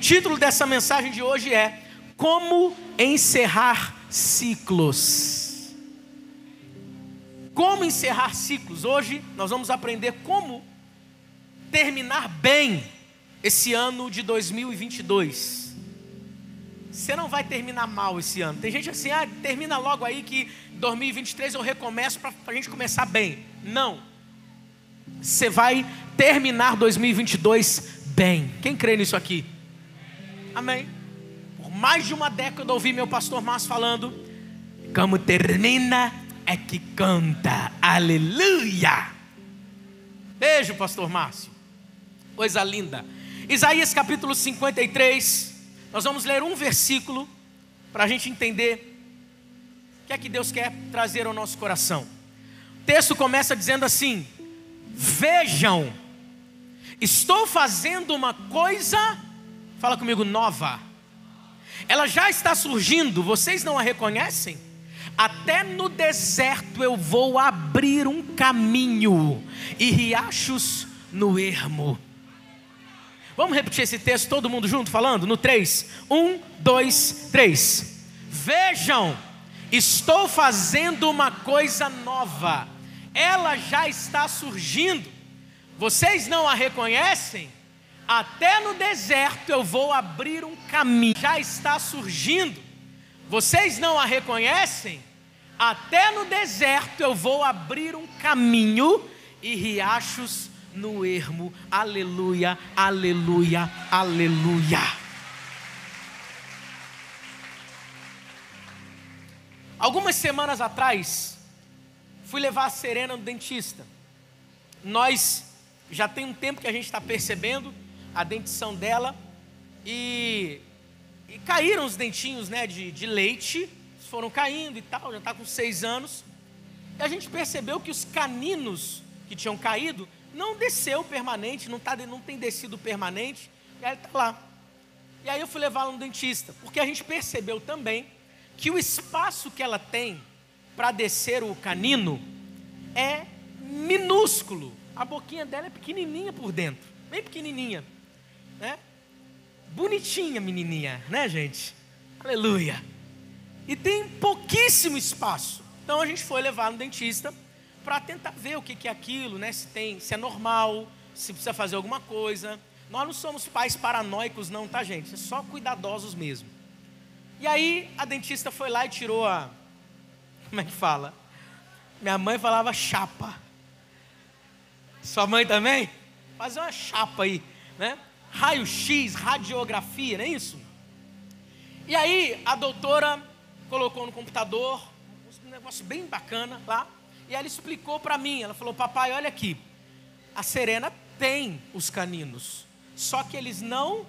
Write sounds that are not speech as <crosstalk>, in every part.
Título dessa mensagem de hoje é Como encerrar ciclos. Como encerrar ciclos? Hoje nós vamos aprender como terminar bem esse ano de 2022. Você não vai terminar mal esse ano. Tem gente assim, ah, termina logo aí que 2023 eu recomeço para a gente começar bem. Não. Você vai terminar 2022 bem. Quem crê nisso aqui? Amém. Por mais de uma década ouvi meu pastor Márcio falando: como termina é que canta, aleluia. Beijo, pastor Márcio. Coisa linda. Isaías capítulo 53. Nós vamos ler um versículo para a gente entender o que é que Deus quer trazer ao nosso coração. O texto começa dizendo assim: Vejam, estou fazendo uma coisa Fala comigo, nova. Ela já está surgindo, vocês não a reconhecem? Até no deserto eu vou abrir um caminho e riachos no ermo. Vamos repetir esse texto, todo mundo junto falando? No 3. 1, 2, 3. Vejam, estou fazendo uma coisa nova, ela já está surgindo, vocês não a reconhecem? Até no deserto eu vou abrir um caminho. Já está surgindo. Vocês não a reconhecem? Até no deserto eu vou abrir um caminho e riachos no ermo. Aleluia, aleluia, aleluia. Algumas semanas atrás, fui levar a Serena no dentista. Nós já tem um tempo que a gente está percebendo a dentição dela e, e caíram os dentinhos né, de, de leite, foram caindo e tal, já está com seis anos. E a gente percebeu que os caninos que tinham caído não desceu permanente, não, tá, não tem descido permanente, e aí está lá. E aí eu fui levá-la no dentista, porque a gente percebeu também que o espaço que ela tem para descer o canino é minúsculo. A boquinha dela é pequenininha por dentro, bem pequenininha né? Bonitinha menininha, né, gente? Aleluia. E tem pouquíssimo espaço. Então a gente foi levar no dentista para tentar ver o que, é aquilo, né? Se tem, se é normal, se precisa fazer alguma coisa. Nós não somos pais paranoicos, não, tá, gente? É só cuidadosos mesmo. E aí a dentista foi lá e tirou a. Como é que fala? Minha mãe falava chapa. Sua mãe também? Fazer uma chapa aí, né? Raio-x, radiografia, não é isso? E aí a doutora colocou no computador um negócio bem bacana lá, e ela explicou para mim, ela falou: "Papai, olha aqui. A Serena tem os caninos, só que eles não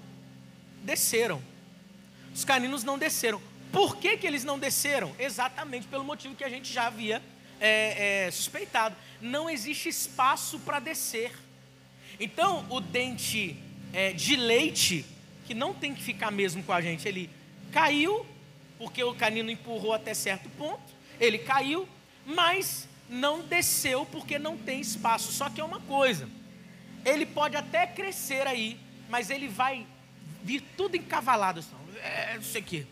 desceram. Os caninos não desceram. Por que, que eles não desceram? Exatamente pelo motivo que a gente já havia é, é, suspeitado. Não existe espaço para descer. Então, o dente é, de leite, que não tem que ficar mesmo com a gente. Ele caiu, porque o canino empurrou até certo ponto, ele caiu, mas não desceu porque não tem espaço. Só que é uma coisa, ele pode até crescer aí, mas ele vai vir tudo encavalado. Assim, é isso aqui.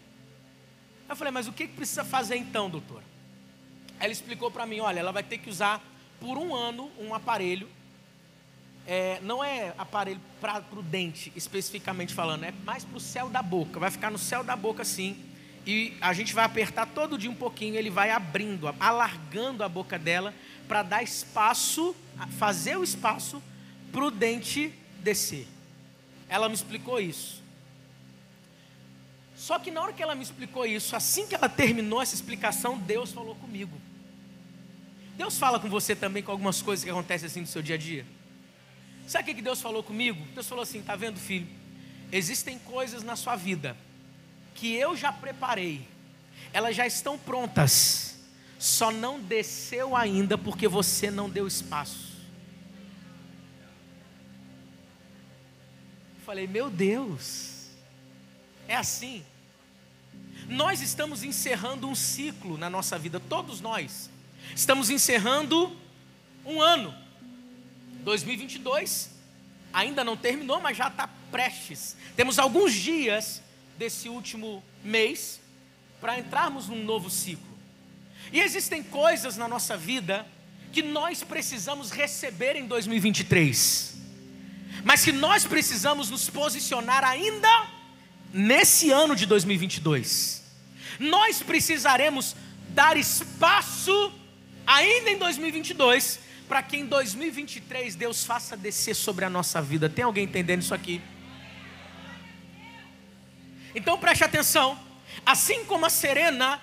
Eu falei, mas o que precisa fazer então, doutora? Ela explicou para mim, olha, ela vai ter que usar por um ano um aparelho é, não é aparelho para o dente, especificamente falando, é mais para o céu da boca. Vai ficar no céu da boca assim. E a gente vai apertar todo dia um pouquinho, ele vai abrindo, alargando a boca dela para dar espaço, fazer o espaço para o dente descer. Ela me explicou isso. Só que na hora que ela me explicou isso, assim que ela terminou essa explicação, Deus falou comigo. Deus fala com você também com algumas coisas que acontecem assim no seu dia a dia? Sabe o que Deus falou comigo? Deus falou assim: está vendo, filho? Existem coisas na sua vida que eu já preparei, elas já estão prontas, só não desceu ainda porque você não deu espaço. falei, meu Deus, é assim. Nós estamos encerrando um ciclo na nossa vida, todos nós. Estamos encerrando um ano. 2022 ainda não terminou, mas já está prestes, temos alguns dias desse último mês para entrarmos num novo ciclo. E existem coisas na nossa vida que nós precisamos receber em 2023, mas que nós precisamos nos posicionar ainda nesse ano de 2022. Nós precisaremos dar espaço ainda em 2022 para que em 2023 Deus faça descer sobre a nossa vida. Tem alguém entendendo isso aqui? Então preste atenção. Assim como a Serena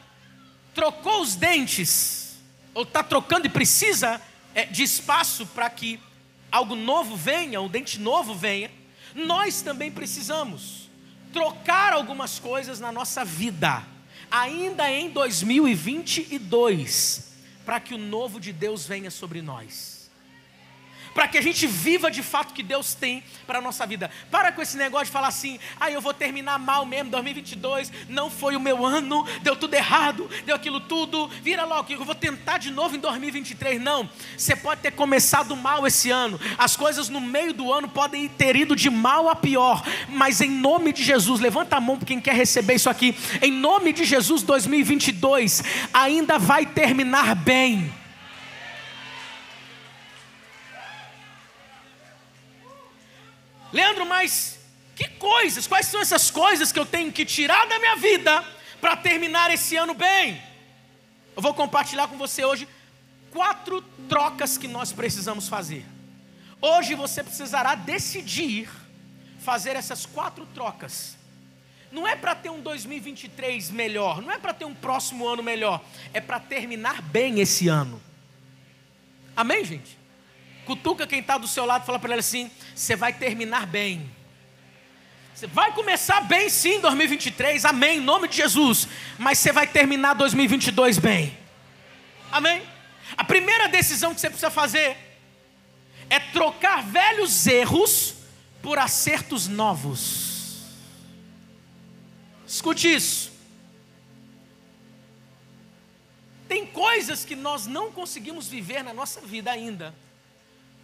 trocou os dentes, ou está trocando e precisa é, de espaço para que algo novo venha, um dente novo venha, nós também precisamos trocar algumas coisas na nossa vida, ainda em 2022 para que o novo de Deus venha sobre nós para que a gente viva de fato que Deus tem para a nossa vida. Para com esse negócio de falar assim, ah, eu vou terminar mal mesmo, 2022 não foi o meu ano, deu tudo errado, deu aquilo tudo, vira logo, eu vou tentar de novo em 2023. Não, você pode ter começado mal esse ano, as coisas no meio do ano podem ter ido de mal a pior, mas em nome de Jesus, levanta a mão para quem quer receber isso aqui, em nome de Jesus, 2022 ainda vai terminar bem. Leandro, mas que coisas, quais são essas coisas que eu tenho que tirar da minha vida para terminar esse ano bem? Eu vou compartilhar com você hoje quatro trocas que nós precisamos fazer. Hoje você precisará decidir fazer essas quatro trocas. Não é para ter um 2023 melhor, não é para ter um próximo ano melhor, é para terminar bem esse ano. Amém, gente? Cutuca quem está do seu lado e fala para ele assim: você vai terminar bem. Você vai começar bem sim 2023, amém, em nome de Jesus. Mas você vai terminar 2022 bem. Amém? A primeira decisão que você precisa fazer é trocar velhos erros por acertos novos. Escute isso. Tem coisas que nós não conseguimos viver na nossa vida ainda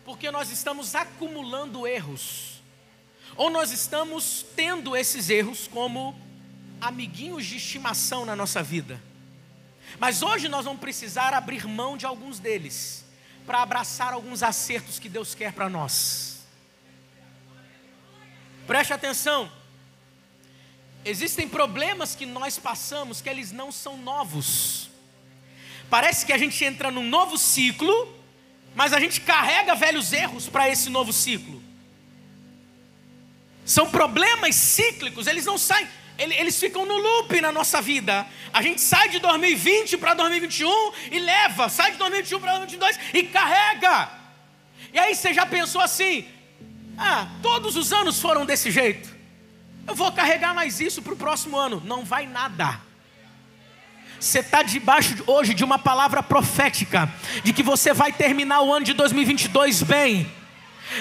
porque nós estamos acumulando erros, ou nós estamos tendo esses erros como amiguinhos de estimação na nossa vida. Mas hoje nós vamos precisar abrir mão de alguns deles, para abraçar alguns acertos que Deus quer para nós. Preste atenção. Existem problemas que nós passamos que eles não são novos. Parece que a gente entra num novo ciclo mas a gente carrega velhos erros para esse novo ciclo. São problemas cíclicos, eles não saem, eles ficam no loop na nossa vida. A gente sai de 2020 para 2021 e leva, sai de 2021 para 2022 e carrega. E aí você já pensou assim: ah, todos os anos foram desse jeito. Eu vou carregar mais isso para o próximo ano. Não vai nada. Você está debaixo de, hoje de uma palavra profética, de que você vai terminar o ano de 2022 bem.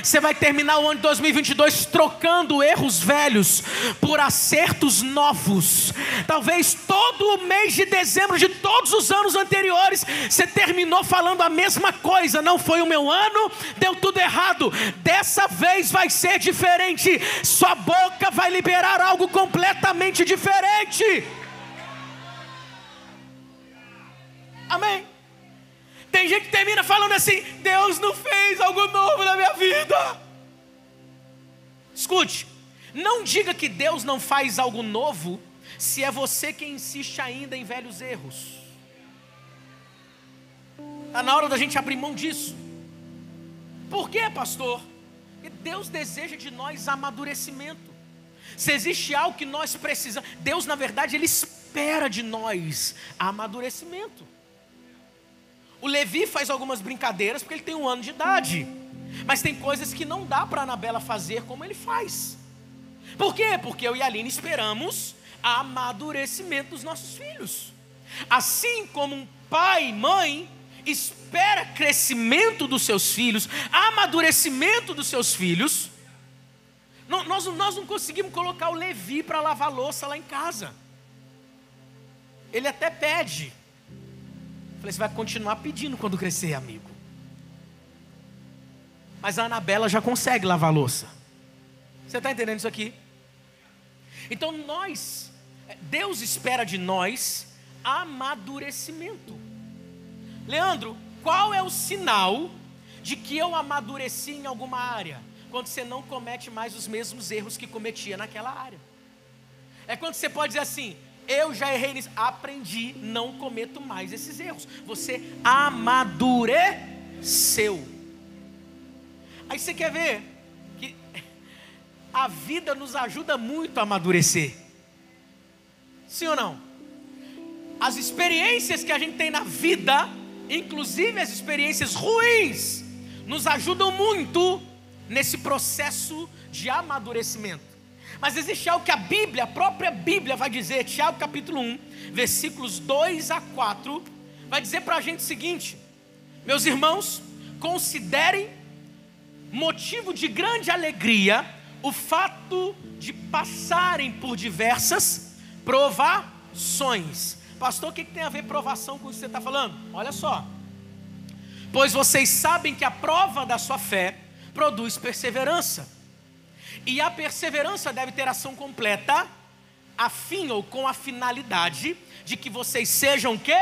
Você vai terminar o ano de 2022 trocando erros velhos por acertos novos. Talvez todo o mês de dezembro de todos os anos anteriores você terminou falando a mesma coisa. Não foi o meu ano, deu tudo errado. Dessa vez vai ser diferente. Sua boca vai liberar algo completamente diferente. Amém. Tem gente que termina falando assim: Deus não fez algo novo na minha vida. Escute, não diga que Deus não faz algo novo se é você quem insiste ainda em velhos erros. Está na hora da gente abrir mão disso. Por quê, pastor? Porque Deus deseja de nós amadurecimento. Se existe algo que nós precisamos, Deus, na verdade, Ele espera de nós amadurecimento. O Levi faz algumas brincadeiras porque ele tem um ano de idade. Mas tem coisas que não dá para a Anabela fazer como ele faz. Por quê? Porque eu e a Aline esperamos amadurecimento dos nossos filhos. Assim como um pai e mãe espera crescimento dos seus filhos, amadurecimento dos seus filhos, nós, nós não conseguimos colocar o Levi para lavar louça lá em casa. Ele até pede, Falei, você vai continuar pedindo quando crescer, amigo. Mas a Anabela já consegue lavar louça. Você está entendendo isso aqui? Então nós, Deus espera de nós amadurecimento. Leandro, qual é o sinal de que eu amadureci em alguma área? Quando você não comete mais os mesmos erros que cometia naquela área. É quando você pode dizer assim: eu já errei nisso, aprendi, não cometo mais esses erros. Você amadureceu. Aí você quer ver que a vida nos ajuda muito a amadurecer. Sim ou não? As experiências que a gente tem na vida, inclusive as experiências ruins, nos ajudam muito nesse processo de amadurecimento. Mas existe algo que a Bíblia, a própria Bíblia vai dizer, Tiago capítulo 1, versículos 2 a 4, vai dizer para a gente o seguinte: Meus irmãos, considerem motivo de grande alegria o fato de passarem por diversas provações. Pastor, o que tem a ver provação com o que você está falando? Olha só. Pois vocês sabem que a prova da sua fé produz perseverança. E a perseverança deve ter ação completa, a fim ou com a finalidade de que vocês sejam que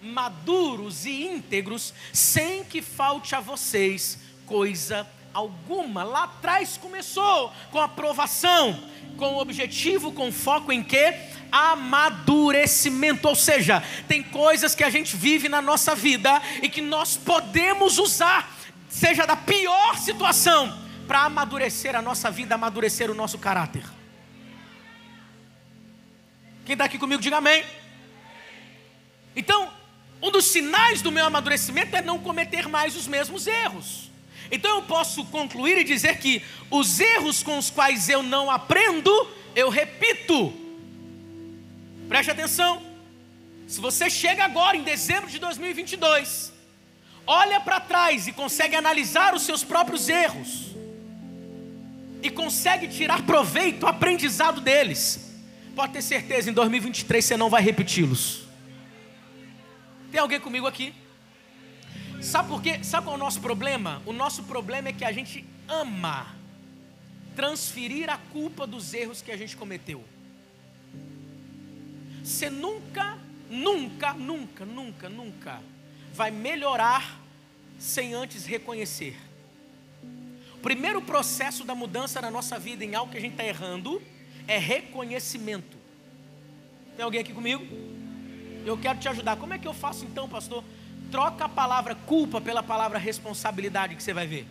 maduros e íntegros, sem que falte a vocês coisa alguma. Lá atrás começou com aprovação, com objetivo, com foco em quê? Amadurecimento, ou seja, tem coisas que a gente vive na nossa vida e que nós podemos usar seja da pior situação, para amadurecer a nossa vida, amadurecer o nosso caráter. Quem está aqui comigo, diga amém. Então, um dos sinais do meu amadurecimento é não cometer mais os mesmos erros. Então eu posso concluir e dizer que os erros com os quais eu não aprendo, eu repito. Preste atenção. Se você chega agora em dezembro de 2022 olha para trás e consegue analisar os seus próprios erros, e consegue tirar proveito, aprendizado deles, pode ter certeza, em 2023 você não vai repeti-los. Tem alguém comigo aqui? Sabe por quê? Sabe qual é o nosso problema? O nosso problema é que a gente ama transferir a culpa dos erros que a gente cometeu. Você nunca, nunca, nunca, nunca, nunca vai melhorar sem antes reconhecer. Primeiro processo da mudança na nossa vida em algo que a gente está errando é reconhecimento. Tem alguém aqui comigo? Eu quero te ajudar. Como é que eu faço então, pastor? Troca a palavra culpa pela palavra responsabilidade que você vai ver.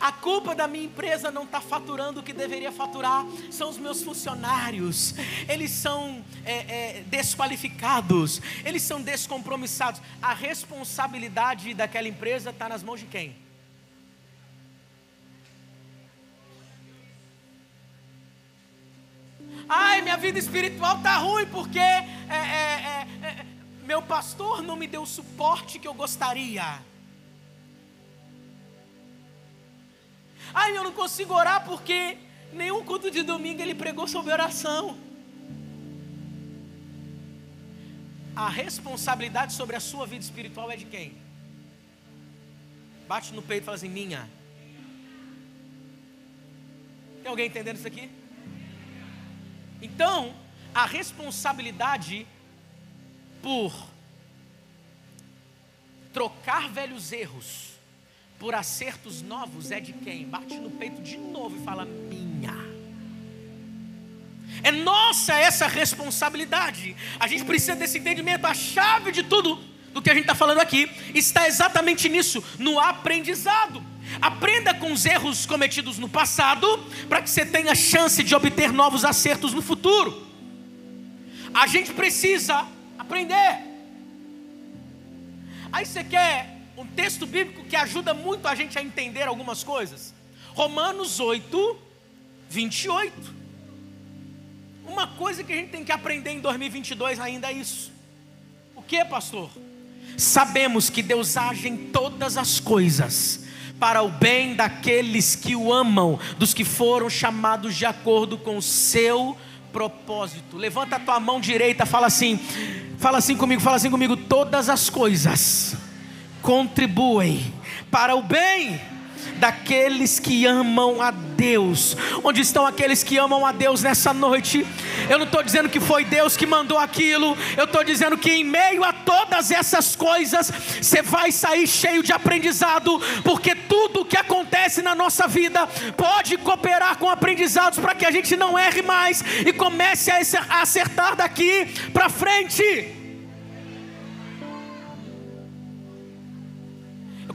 A culpa da minha empresa não estar tá faturando o que deveria faturar são os meus funcionários. Eles são é, é, desqualificados, eles são descompromissados. A responsabilidade daquela empresa está nas mãos de quem? Ai, minha vida espiritual está ruim porque é, é, é, é, meu pastor não me deu o suporte que eu gostaria. Eu não consigo orar porque nenhum culto de domingo ele pregou sobre oração. A responsabilidade sobre a sua vida espiritual é de quem? Bate no peito e fala assim: minha. Tem alguém entendendo isso aqui? Então, a responsabilidade por trocar velhos erros por acertos novos é de quem? Bate no peito de novo e fala: minha. É nossa essa responsabilidade. A gente precisa desse entendimento. A chave de tudo do que a gente está falando aqui está exatamente nisso, no aprendizado. Aprenda com os erros cometidos no passado, para que você tenha chance de obter novos acertos no futuro. A gente precisa aprender. Aí você quer um texto bíblico que ajuda muito a gente a entender algumas coisas. Romanos 8, 28. Uma coisa que a gente tem que aprender em 2022 ainda é isso. O que, pastor? Sabemos que Deus age em todas as coisas para o bem daqueles que o amam, dos que foram chamados de acordo com o seu propósito. Levanta a tua mão direita, fala assim, fala assim comigo, fala assim comigo, todas as coisas contribuem para o bem daqueles que amam a Deus. Onde estão aqueles que amam a Deus nessa noite? Eu não estou dizendo que foi Deus que mandou aquilo, eu estou dizendo que em meio a todas essas coisas, você vai sair cheio de aprendizado, porque tudo que acontece na nossa vida pode cooperar com aprendizados para que a gente não erre mais e comece a acertar daqui para frente.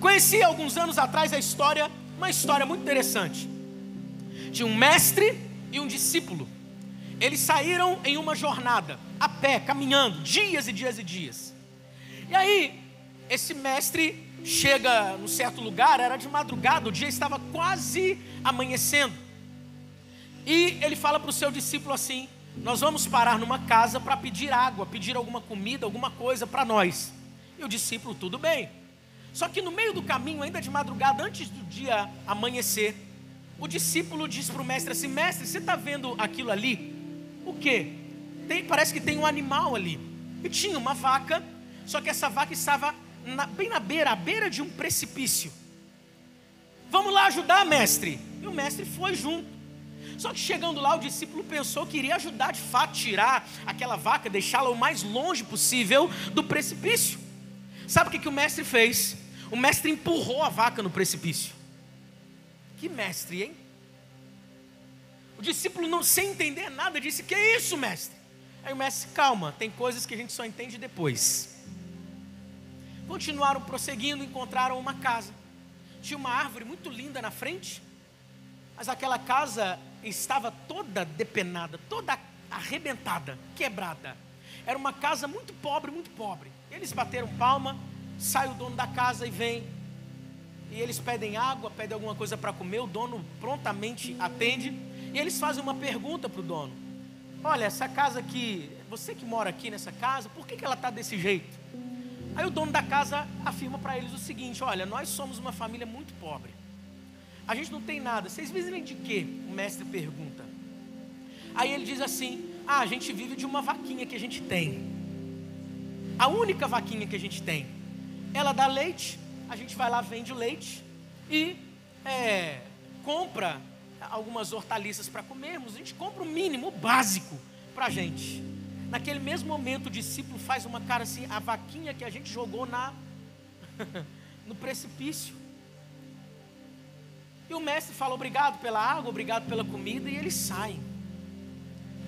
Conheci alguns anos atrás a história, uma história muito interessante, de um mestre e um discípulo. Eles saíram em uma jornada, a pé, caminhando, dias e dias e dias. E aí, esse mestre chega num certo lugar, era de madrugada, o dia estava quase amanhecendo. E ele fala para o seu discípulo assim: Nós vamos parar numa casa para pedir água, pedir alguma comida, alguma coisa para nós. E o discípulo, tudo bem. Só que no meio do caminho, ainda de madrugada, antes do dia amanhecer, o discípulo diz para o mestre assim: Mestre, você está vendo aquilo ali? O que? parece que tem um animal ali. E tinha uma vaca, só que essa vaca estava na, bem na beira, à beira de um precipício. Vamos lá ajudar, mestre. E o mestre foi junto. Só que chegando lá, o discípulo pensou que iria ajudar de fato, tirar aquela vaca, deixá-la o mais longe possível do precipício. Sabe o que, que o mestre fez? O mestre empurrou a vaca no precipício. Que mestre, hein? O discípulo, não sem entender nada, disse: Que é isso, mestre? Aí o mestre, calma, tem coisas que a gente só entende depois. Continuaram prosseguindo, encontraram uma casa. Tinha uma árvore muito linda na frente, mas aquela casa estava toda depenada, toda arrebentada, quebrada. Era uma casa muito pobre, muito pobre. Eles bateram palma, sai o dono da casa e vem. E eles pedem água, pedem alguma coisa para comer, o dono prontamente atende. E eles fazem uma pergunta para o dono: Olha, essa casa aqui, você que mora aqui nessa casa, por que, que ela está desse jeito? Aí o dono da casa afirma para eles o seguinte: Olha, nós somos uma família muito pobre. A gente não tem nada. Vocês vivem de quê? O mestre pergunta. Aí ele diz assim: Ah, a gente vive de uma vaquinha que a gente tem. A única vaquinha que a gente tem ela dá leite, a gente vai lá, vende o leite e é, compra algumas hortaliças para comermos, a gente compra o mínimo, o básico para a gente. Naquele mesmo momento, o discípulo faz uma cara assim, a vaquinha que a gente jogou na <laughs> no precipício. E o mestre fala obrigado pela água, obrigado pela comida, e eles saem.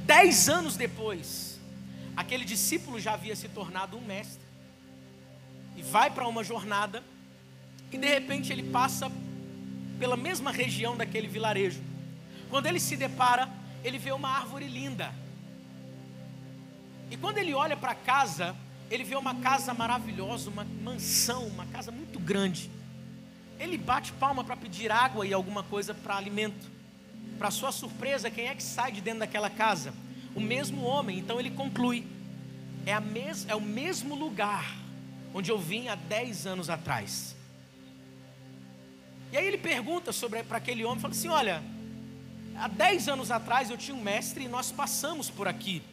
Dez anos depois, aquele discípulo já havia se tornado um mestre e vai para uma jornada e de repente ele passa pela mesma região daquele vilarejo. Quando ele se depara, ele vê uma árvore linda. E quando ele olha para casa, ele vê uma casa maravilhosa, uma mansão, uma casa muito grande. Ele bate palma para pedir água e alguma coisa para alimento. Para sua surpresa, quem é que sai de dentro daquela casa? O mesmo homem. Então ele conclui: é, mes é o mesmo lugar onde eu vim há 10 anos atrás. E aí ele pergunta sobre para aquele homem, fala assim: "Olha, há 10 anos atrás eu tinha um mestre e nós passamos por aqui.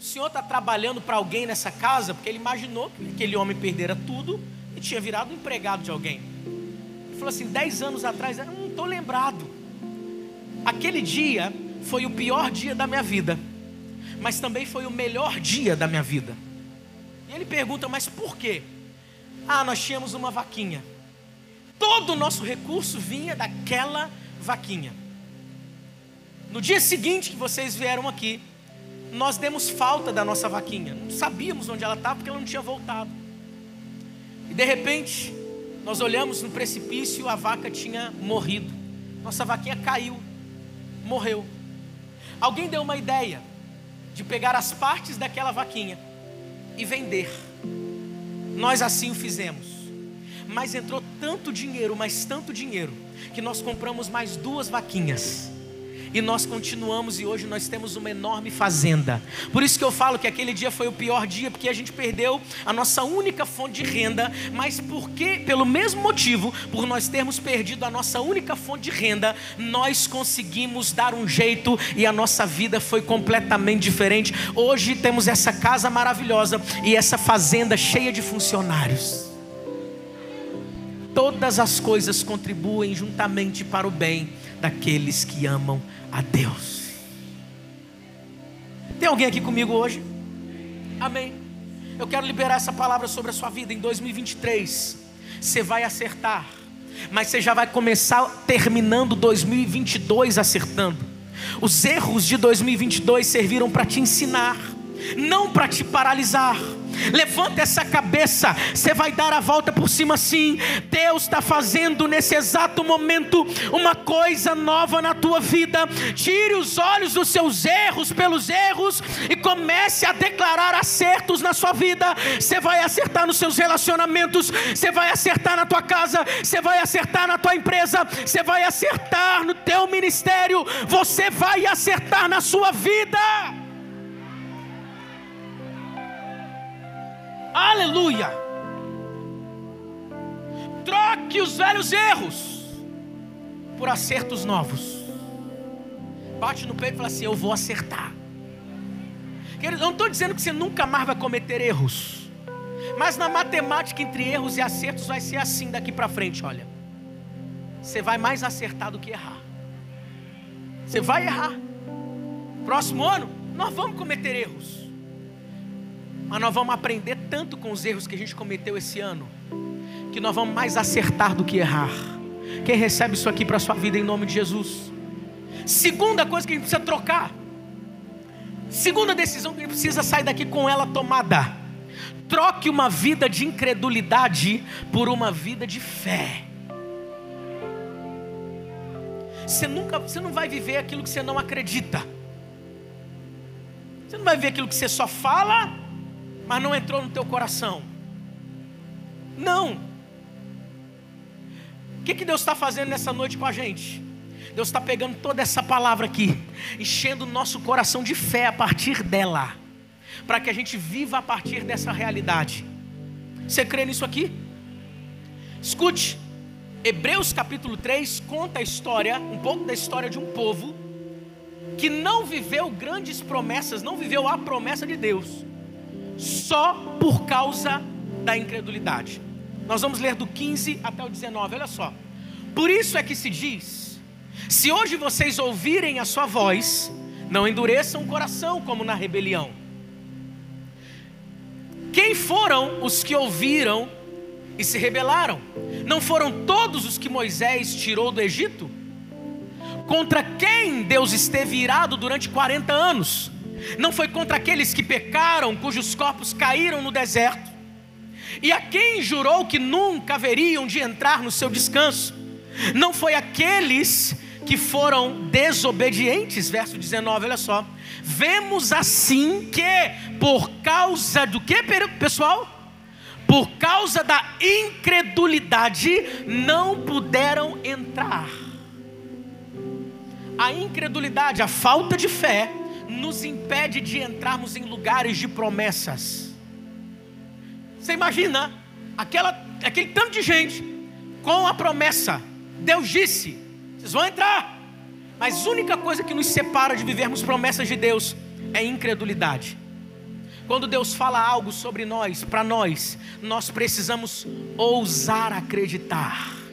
O senhor está trabalhando para alguém nessa casa? Porque ele imaginou que aquele homem perdera tudo e tinha virado empregado de alguém. Ele falou assim: 10 anos atrás, eu não estou lembrado. Aquele dia foi o pior dia da minha vida, mas também foi o melhor dia da minha vida ele pergunta, mas por quê? Ah, nós tínhamos uma vaquinha. Todo o nosso recurso vinha daquela vaquinha. No dia seguinte que vocês vieram aqui, nós demos falta da nossa vaquinha. Não sabíamos onde ela estava porque ela não tinha voltado. E de repente, nós olhamos no precipício, a vaca tinha morrido. Nossa vaquinha caiu, morreu. Alguém deu uma ideia de pegar as partes daquela vaquinha e vender. Nós assim o fizemos. Mas entrou tanto dinheiro, mas tanto dinheiro, que nós compramos mais duas vaquinhas e nós continuamos e hoje nós temos uma enorme fazenda. Por isso que eu falo que aquele dia foi o pior dia, porque a gente perdeu a nossa única fonte de renda, mas porque, pelo mesmo motivo, por nós termos perdido a nossa única fonte de renda, nós conseguimos dar um jeito e a nossa vida foi completamente diferente. Hoje temos essa casa maravilhosa e essa fazenda cheia de funcionários todas as coisas contribuem juntamente para o bem daqueles que amam a Deus. Tem alguém aqui comigo hoje? Amém. Eu quero liberar essa palavra sobre a sua vida em 2023. Você vai acertar, mas você já vai começar terminando 2022 acertando. Os erros de 2022 serviram para te ensinar, não para te paralisar. Levanta essa cabeça, você vai dar a volta por cima sim. Deus está fazendo nesse exato momento uma coisa nova na tua vida. Tire os olhos dos seus erros pelos erros e comece a declarar acertos na sua vida. Você vai acertar nos seus relacionamentos, você vai acertar na tua casa, você vai acertar na tua empresa, você vai acertar no teu ministério, você vai acertar na sua vida. Aleluia! Troque os velhos erros por acertos novos. Bate no peito e fala assim: Eu vou acertar. Eu não estou dizendo que você nunca mais vai cometer erros. Mas na matemática entre erros e acertos vai ser assim daqui para frente, olha. Você vai mais acertar do que errar. Você vai errar. Próximo ano, nós vamos cometer erros. Mas nós vamos aprender tanto com os erros que a gente cometeu esse ano, que nós vamos mais acertar do que errar. Quem recebe isso aqui para a sua vida em nome de Jesus? Segunda coisa que a gente precisa trocar. Segunda decisão que a gente precisa sair daqui com ela tomada. Troque uma vida de incredulidade por uma vida de fé. Você nunca, você não vai viver aquilo que você não acredita. Você não vai ver aquilo que você só fala mas não entrou no teu coração. Não. O que, que Deus está fazendo nessa noite com a gente? Deus está pegando toda essa palavra aqui, enchendo o nosso coração de fé a partir dela, para que a gente viva a partir dessa realidade. Você crê nisso aqui? Escute, Hebreus capítulo 3 conta a história, um pouco da história de um povo que não viveu grandes promessas, não viveu a promessa de Deus só por causa da incredulidade. Nós vamos ler do 15 até o 19, olha só. Por isso é que se diz: se hoje vocês ouvirem a sua voz, não endureçam o coração como na rebelião. Quem foram os que ouviram e se rebelaram? Não foram todos os que Moisés tirou do Egito? Contra quem Deus esteve irado durante 40 anos? Não foi contra aqueles que pecaram, cujos corpos caíram no deserto, e a quem jurou que nunca haveriam de entrar no seu descanso, não foi aqueles que foram desobedientes, verso 19, olha só. Vemos assim que, por causa do que, pessoal? Por causa da incredulidade, não puderam entrar. A incredulidade, a falta de fé, nos impede de entrarmos em lugares de promessas. Você imagina aquela, aquele tanto de gente com a promessa. Deus disse: vocês vão entrar. Mas a única coisa que nos separa de vivermos promessas de Deus é incredulidade. Quando Deus fala algo sobre nós, para nós, nós precisamos ousar acreditar.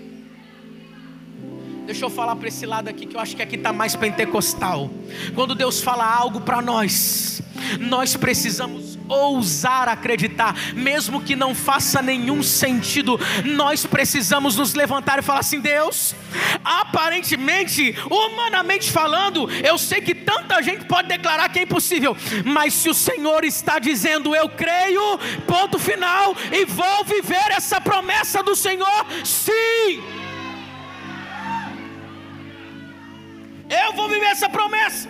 Deixa eu falar para esse lado aqui que eu acho que aqui está mais pentecostal. Quando Deus fala algo para nós, nós precisamos ousar acreditar, mesmo que não faça nenhum sentido, nós precisamos nos levantar e falar assim: Deus, aparentemente, humanamente falando, eu sei que tanta gente pode declarar que é impossível, mas se o Senhor está dizendo, eu creio, ponto final, e vou viver essa promessa do Senhor, sim. Eu vou viver essa promessa.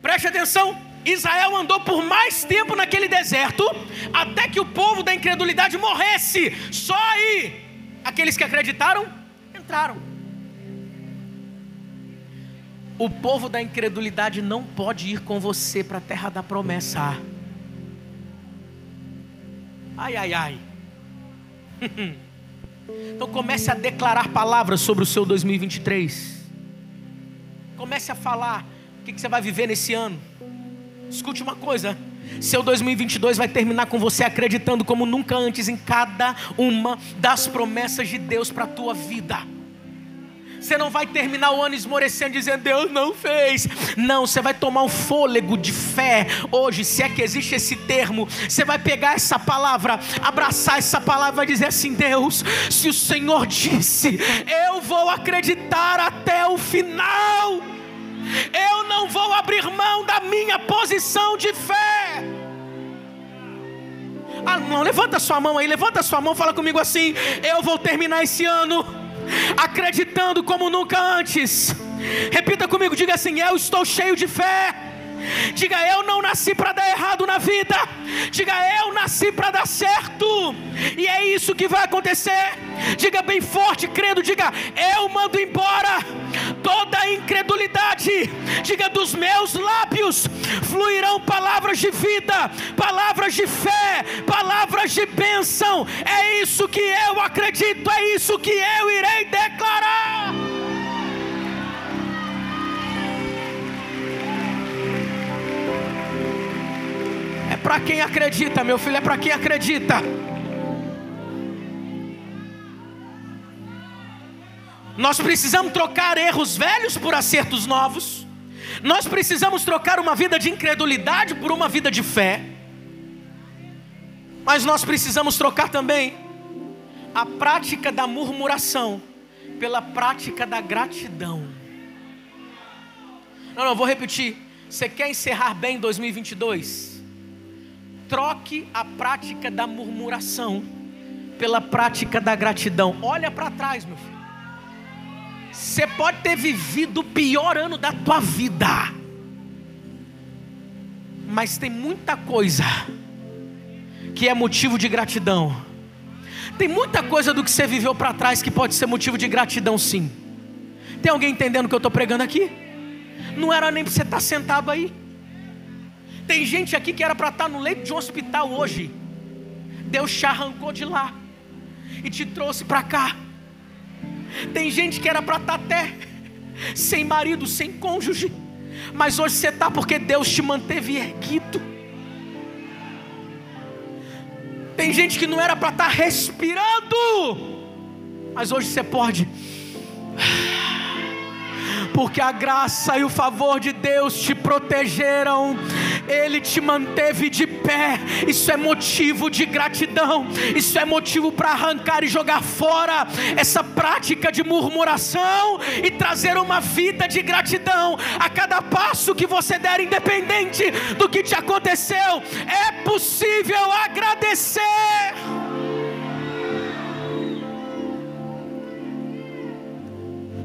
Preste atenção. Israel andou por mais tempo naquele deserto, até que o povo da incredulidade morresse. Só aí, aqueles que acreditaram, entraram. O povo da incredulidade não pode ir com você para a terra da promessa. Ai, ai, ai. <laughs> Então comece a declarar palavras sobre o seu 2023. Comece a falar o que você vai viver nesse ano. Escute uma coisa: Seu 2022 vai terminar com você acreditando como nunca antes em cada uma das promessas de Deus para a tua vida. Você não vai terminar o ano esmorecendo dizendo Deus não fez. Não, você vai tomar um fôlego de fé hoje, se é que existe esse termo. Você vai pegar essa palavra, abraçar essa palavra e dizer assim: Deus, se o Senhor disse, eu vou acreditar até o final. Eu não vou abrir mão da minha posição de fé. Ah, não, levanta sua mão aí, levanta sua mão, fala comigo assim: eu vou terminar esse ano acreditando como nunca antes. Repita comigo, diga assim: Eu estou cheio de fé. Diga eu não nasci para dar errado na vida. Diga eu nasci para dar certo. E é isso que vai acontecer. Diga bem forte, crendo, diga eu mando embora toda a incredulidade. Diga dos meus lábios fluirão palavras de vida, palavras de fé, palavras de bênção. É isso que eu acredito, é isso que eu irei declarar. Para quem acredita, meu filho, é para quem acredita. Nós precisamos trocar erros velhos por acertos novos. Nós precisamos trocar uma vida de incredulidade por uma vida de fé. Mas nós precisamos trocar também a prática da murmuração pela prática da gratidão. Não, não, vou repetir. Você quer encerrar bem 2022? Troque a prática da murmuração pela prática da gratidão. Olha para trás, meu filho. Você pode ter vivido o pior ano da tua vida, mas tem muita coisa que é motivo de gratidão. Tem muita coisa do que você viveu para trás que pode ser motivo de gratidão, sim. Tem alguém entendendo o que eu estou pregando aqui? Não era nem para você estar tá sentado aí. Tem gente aqui que era para estar tá no leito de um hospital hoje. Deus te arrancou de lá e te trouxe para cá. Tem gente que era para estar tá até sem marido, sem cônjuge, mas hoje você está porque Deus te manteve erguido. Tem gente que não era para estar respirando, mas hoje você pode <sighs> porque a graça e o favor de Deus te protegeram, Ele te manteve de pé. Isso é motivo de gratidão, isso é motivo para arrancar e jogar fora essa prática de murmuração e trazer uma vida de gratidão a cada passo que você der, independente do que te aconteceu. É possível agradecer.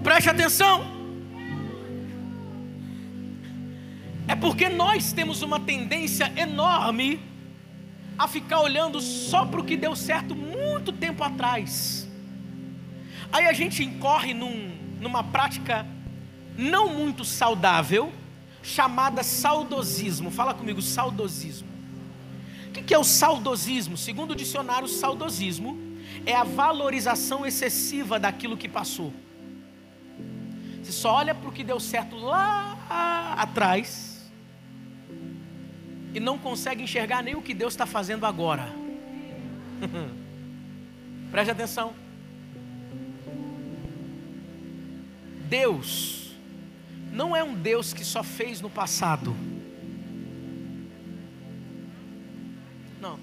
Preste atenção. Porque nós temos uma tendência enorme a ficar olhando só para o que deu certo muito tempo atrás. Aí a gente incorre num, numa prática não muito saudável, chamada saudosismo. Fala comigo, saudosismo. O que é o saudosismo? Segundo o dicionário, saudosismo é a valorização excessiva daquilo que passou. Você só olha para o que deu certo lá atrás e não consegue enxergar nem o que Deus está fazendo agora. <laughs> Preste atenção. Deus não é um Deus que só fez no passado. Não.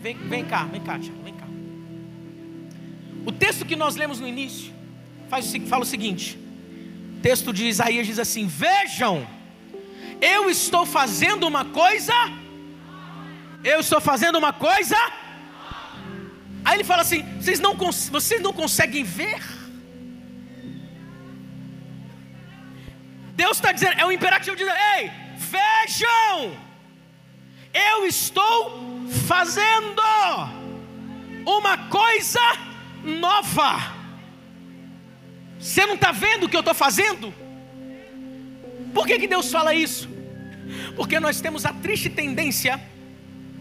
Vem, vem cá, vem cá, tia, vem cá. O texto que nós lemos no início faz, fala o seguinte: o texto de Isaías diz assim: Vejam eu estou fazendo uma coisa. Eu estou fazendo uma coisa. Aí ele fala assim: vocês não, vocês não conseguem ver? Deus está dizendo, é um imperativo dizendo: ei, vejam, eu estou fazendo uma coisa nova. Você não está vendo o que eu estou fazendo? Por que, que Deus fala isso? Porque nós temos a triste tendência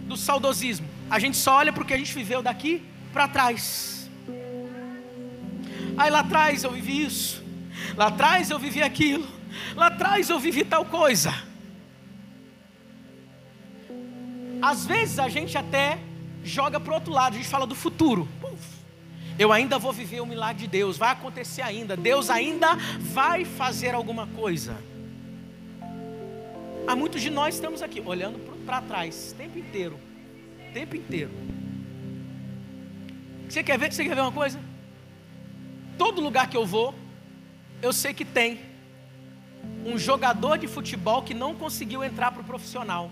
do saudosismo. A gente só olha para o que a gente viveu daqui para trás. Aí lá atrás eu vivi isso. Lá atrás eu vivi aquilo. Lá atrás eu vivi tal coisa. Às vezes a gente até joga para o outro lado, a gente fala do futuro. Eu ainda vou viver o milagre de Deus, vai acontecer ainda, Deus ainda vai fazer alguma coisa. Há muitos de nós estamos aqui olhando para trás, o tempo inteiro, o tempo inteiro. Você quer ver? Você quer ver uma coisa? Todo lugar que eu vou, eu sei que tem um jogador de futebol que não conseguiu entrar para o profissional.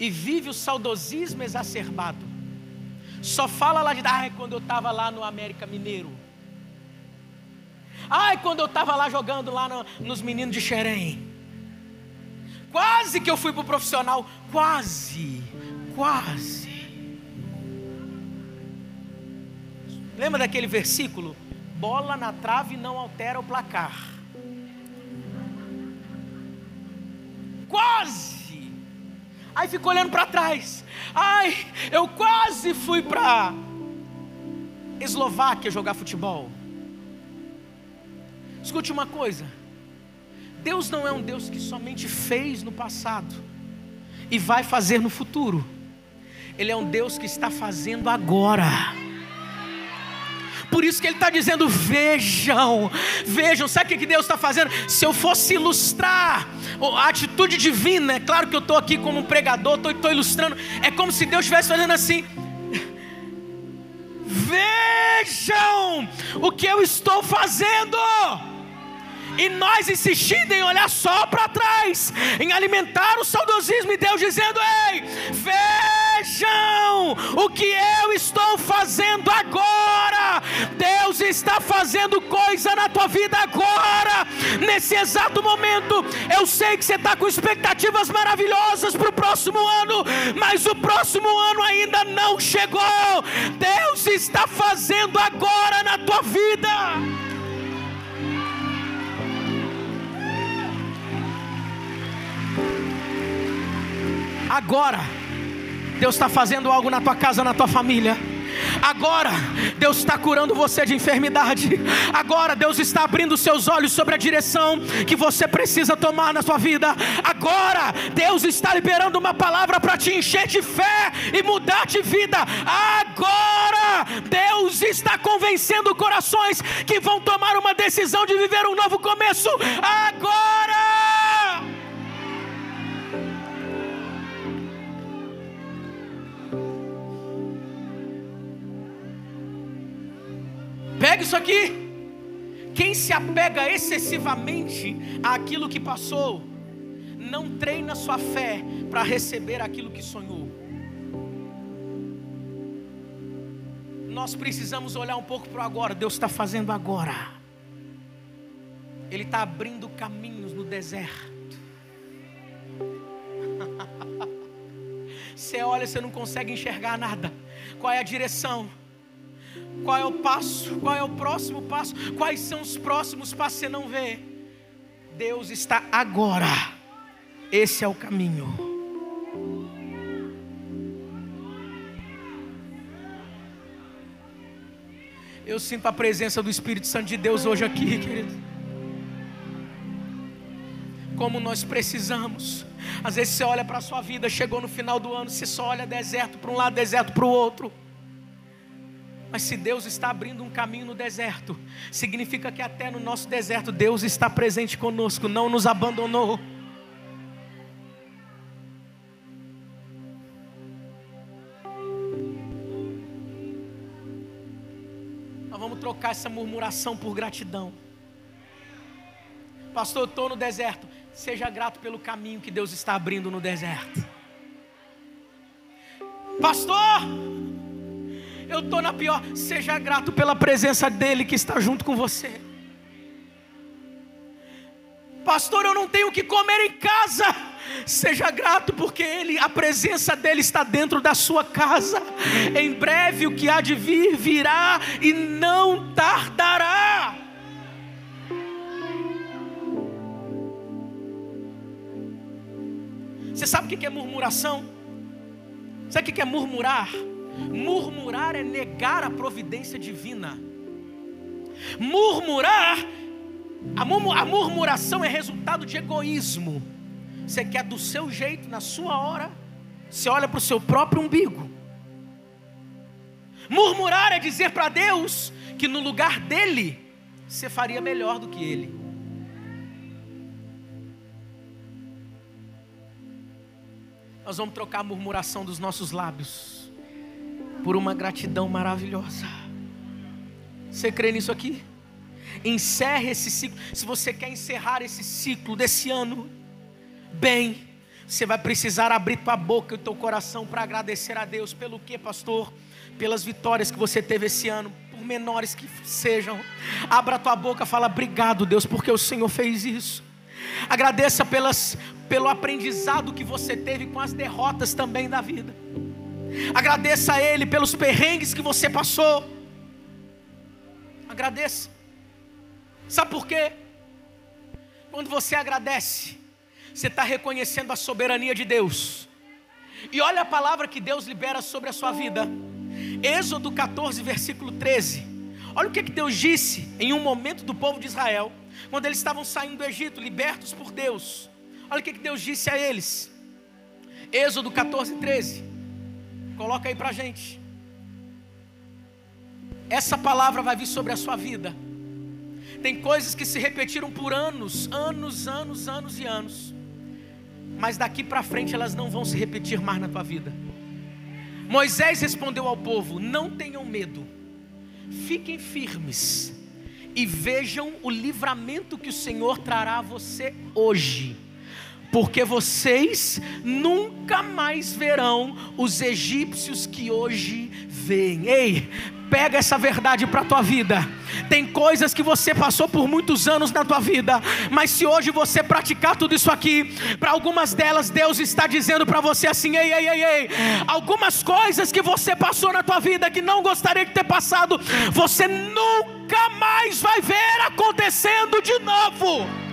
E vive o saudosismo exacerbado. Só fala lá de ai, quando eu estava lá no América Mineiro. Ai, quando eu estava lá jogando lá no, nos meninos de Xerém. Quase que eu fui para o profissional. Quase, quase. Lembra daquele versículo? Bola na trave não altera o placar. Quase. Aí ficou olhando para trás. Ai, eu quase fui para Eslováquia jogar futebol. Escute uma coisa: Deus não é um Deus que somente fez no passado e vai fazer no futuro, Ele é um Deus que está fazendo agora. Por isso que ele está dizendo: vejam, vejam, sabe o que Deus está fazendo? Se eu fosse ilustrar a atitude divina, é claro que eu estou aqui como um pregador, estou ilustrando, é como se Deus estivesse fazendo assim. Vejam o que eu estou fazendo e nós insistindo em olhar só para trás, em alimentar o saudosismo, e Deus dizendo: Ei, vejam o que eu estou fazendo agora. Deus está fazendo coisa na tua vida agora, nesse exato momento. Eu sei que você está com expectativas maravilhosas para o próximo ano, mas o próximo ano ainda não chegou. Deus está fazendo agora na tua vida. Agora, Deus está fazendo algo na tua casa, na tua família. Agora, Deus está curando você de enfermidade. Agora, Deus está abrindo seus olhos sobre a direção que você precisa tomar na sua vida. Agora, Deus está liberando uma palavra para te encher de fé e mudar de vida. Agora, Deus está convencendo corações que vão tomar uma decisão de viver um novo começo. Agora! Pega isso aqui. Quem se apega excessivamente àquilo que passou, não treina sua fé para receber aquilo que sonhou. Nós precisamos olhar um pouco para agora. Deus está fazendo agora. Ele está abrindo caminhos no deserto. <laughs> Você olha, você não consegue enxergar nada. Qual é a direção? Qual é o passo? Qual é o próximo passo? Quais são os próximos passos? Você não vê. Deus está agora. Esse é o caminho. Eu sinto a presença do Espírito Santo de Deus hoje aqui, querido. Como nós precisamos. Às vezes você olha para a sua vida, chegou no final do ano, você só olha deserto para um lado, deserto para o outro. Mas se Deus está abrindo um caminho no deserto, significa que até no nosso deserto Deus está presente conosco, não nos abandonou. Nós vamos trocar essa murmuração por gratidão. Pastor, eu estou no deserto. Seja grato pelo caminho que Deus está abrindo no deserto. Pastor, eu estou na pior. Seja grato pela presença dEle que está junto com você. Pastor, eu não tenho o que comer em casa. Seja grato porque ele, a presença dele está dentro da sua casa. Em breve o que há de vir virá e não tardará. Você sabe o que é murmuração? Sabe o que é murmurar? Murmurar é negar a providência divina. Murmurar, a, murmuração é resultado de egoísmo. Você quer do seu jeito, na sua hora. Você olha para o seu próprio umbigo. Murmurar é dizer para Deus que no lugar dele você faria melhor do que ele. Nós vamos trocar a murmuração dos nossos lábios por uma gratidão maravilhosa. Você crê nisso aqui? Encerre esse ciclo. Se você quer encerrar esse ciclo desse ano, bem, você vai precisar abrir tua boca e teu coração para agradecer a Deus pelo que, pastor? Pelas vitórias que você teve esse ano, por menores que sejam. Abra tua boca, fala obrigado, Deus, porque o Senhor fez isso. Agradeça pelas, pelo aprendizado que você teve com as derrotas também da vida. Agradeça a Ele pelos perrengues que você passou. Agradeça. Sabe por quê? Quando você agradece, você está reconhecendo a soberania de Deus. E olha a palavra que Deus libera sobre a sua vida. Êxodo 14, versículo 13. Olha o que, que Deus disse em um momento do povo de Israel, quando eles estavam saindo do Egito, libertos por Deus. Olha o que, que Deus disse a eles. Êxodo 14, 13. Coloca aí para gente. Essa palavra vai vir sobre a sua vida. Tem coisas que se repetiram por anos, anos, anos, anos e anos. Mas daqui para frente elas não vão se repetir mais na tua vida. Moisés respondeu ao povo: Não tenham medo, fiquem firmes e vejam o livramento que o Senhor trará a você hoje porque vocês nunca mais verão os egípcios que hoje veem. Ei, pega essa verdade para a tua vida. Tem coisas que você passou por muitos anos na tua vida, mas se hoje você praticar tudo isso aqui, para algumas delas Deus está dizendo para você assim: ei, ei, ei, ei, algumas coisas que você passou na tua vida que não gostaria de ter passado, você nunca mais vai ver acontecendo de novo.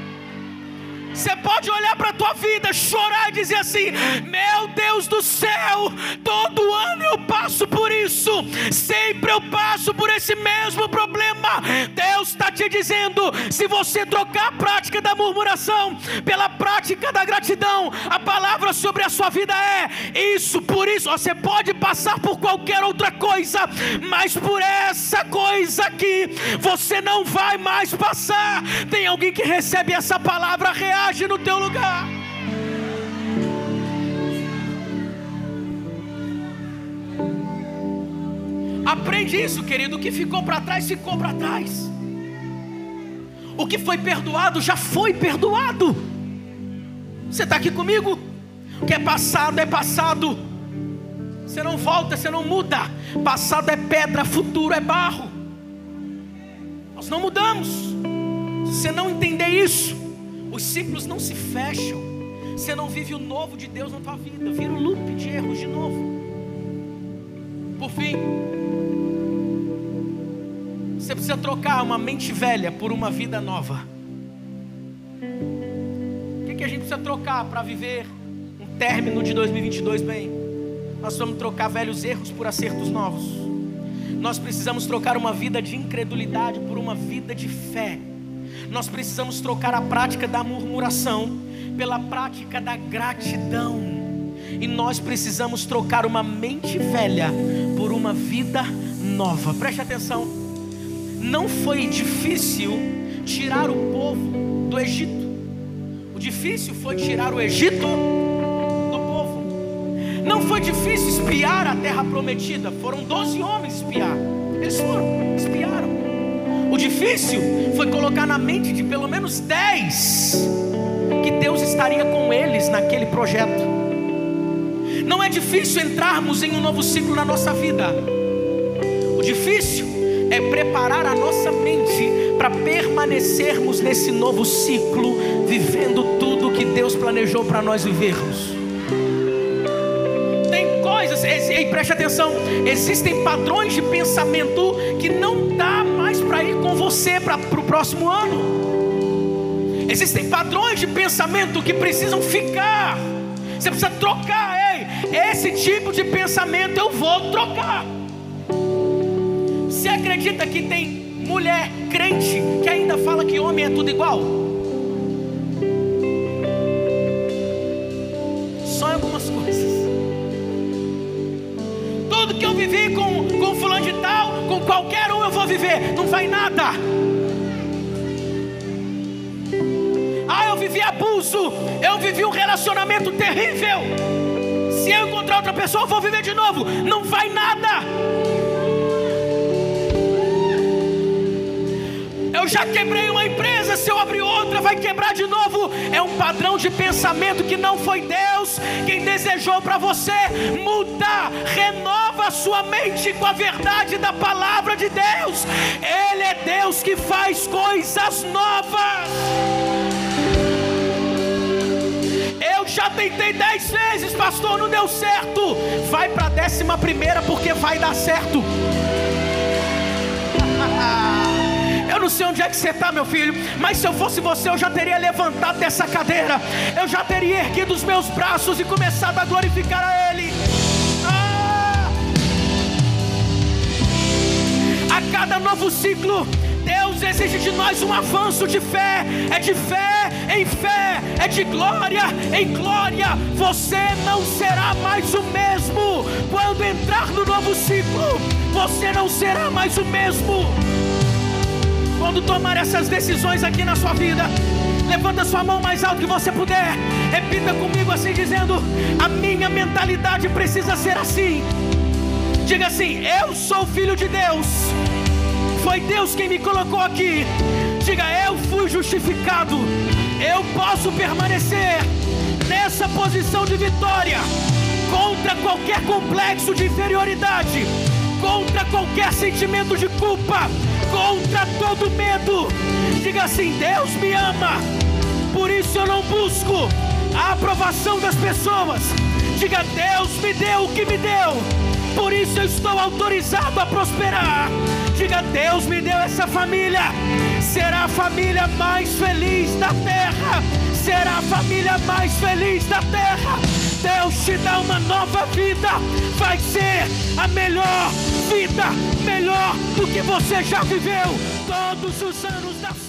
Você pode olhar para a tua vida, chorar e dizer assim: Meu Deus do céu, todo ano eu passo por isso, sempre eu passo por esse mesmo problema. Deus está te dizendo: se você trocar a prática da murmuração pela prática da gratidão, a palavra sobre a sua vida é isso, por isso. Você pode passar por qualquer outra coisa, mas por essa coisa aqui, você não vai mais passar. Tem alguém que recebe essa palavra real age no teu lugar. Aprende isso, querido. O que ficou para trás, ficou para trás. O que foi perdoado, já foi perdoado. Você está aqui comigo? O que é passado, é passado. Você não volta, você não muda. Passado é pedra, futuro é barro. Nós não mudamos. Se você não entender isso, os ciclos não se fecham. Você não vive o novo de Deus na tua vida, vira um loop de erros de novo. Por fim, você precisa trocar uma mente velha por uma vida nova. O que, que a gente precisa trocar para viver um término de 2022 bem? Nós vamos trocar velhos erros por acertos novos. Nós precisamos trocar uma vida de incredulidade por uma vida de fé. Nós precisamos trocar a prática da murmuração pela prática da gratidão. E nós precisamos trocar uma mente velha por uma vida nova. Preste atenção. Não foi difícil tirar o povo do Egito. O difícil foi tirar o Egito do povo. Não foi difícil espiar a terra prometida. Foram doze homens espiar. Eles foram, espiaram. O difícil foi colocar na mente de pelo menos dez que Deus estaria com eles naquele projeto. Não é difícil entrarmos em um novo ciclo na nossa vida. O difícil é preparar a nossa mente para permanecermos nesse novo ciclo, vivendo tudo que Deus planejou para nós vivermos. Tem coisas, e preste atenção, existem padrões de pensamento que não dá para ir com você para o próximo ano. Existem padrões de pensamento que precisam ficar. Você precisa trocar, ei, esse tipo de pensamento eu vou trocar. Você acredita que tem mulher crente que ainda fala que homem é tudo igual? Só em algumas coisas. Tudo que eu vivi com fulano de tal, com qualquer um eu vou viver. Não vai nada. Ah, eu vivi abuso, eu vivi um relacionamento terrível. Se eu encontrar outra pessoa, eu vou viver de novo. Não vai nada. Eu já quebrei uma empresa, se eu abrir outra, vai quebrar de novo. É um padrão de pensamento que não foi Deus quem desejou para você. Mudar, renova a sua mente com a verdade da palavra de Deus. Ele é Deus que faz coisas novas. Eu já tentei dez vezes, pastor, não deu certo. Vai para a décima primeira porque vai dar certo. <laughs> Eu não sei onde é que você está, meu filho, mas se eu fosse você, eu já teria levantado dessa cadeira, eu já teria erguido os meus braços e começado a glorificar a Ele. Cada novo ciclo, Deus exige de nós um avanço de fé, é de fé em fé, é de glória em glória. Você não será mais o mesmo quando entrar no novo ciclo, você não será mais o mesmo. Quando tomar essas decisões aqui na sua vida, levanta sua mão mais alto que você puder. Repita comigo assim dizendo: "A minha mentalidade precisa ser assim". Diga assim: "Eu sou filho de Deus". Foi Deus quem me colocou aqui. Diga: "Eu fui justificado". Eu posso permanecer nessa posição de vitória contra qualquer complexo de inferioridade, contra qualquer sentimento de culpa contra todo medo. Diga assim: Deus me ama, por isso eu não busco a aprovação das pessoas. Diga: Deus me deu o que me deu, por isso eu estou autorizado a prosperar. Diga: Deus me deu essa família, será a família mais feliz da terra. Será a família mais feliz da terra. Deus te dá uma nova vida, vai ser a melhor vida, melhor do que você já viveu todos os anos da sua.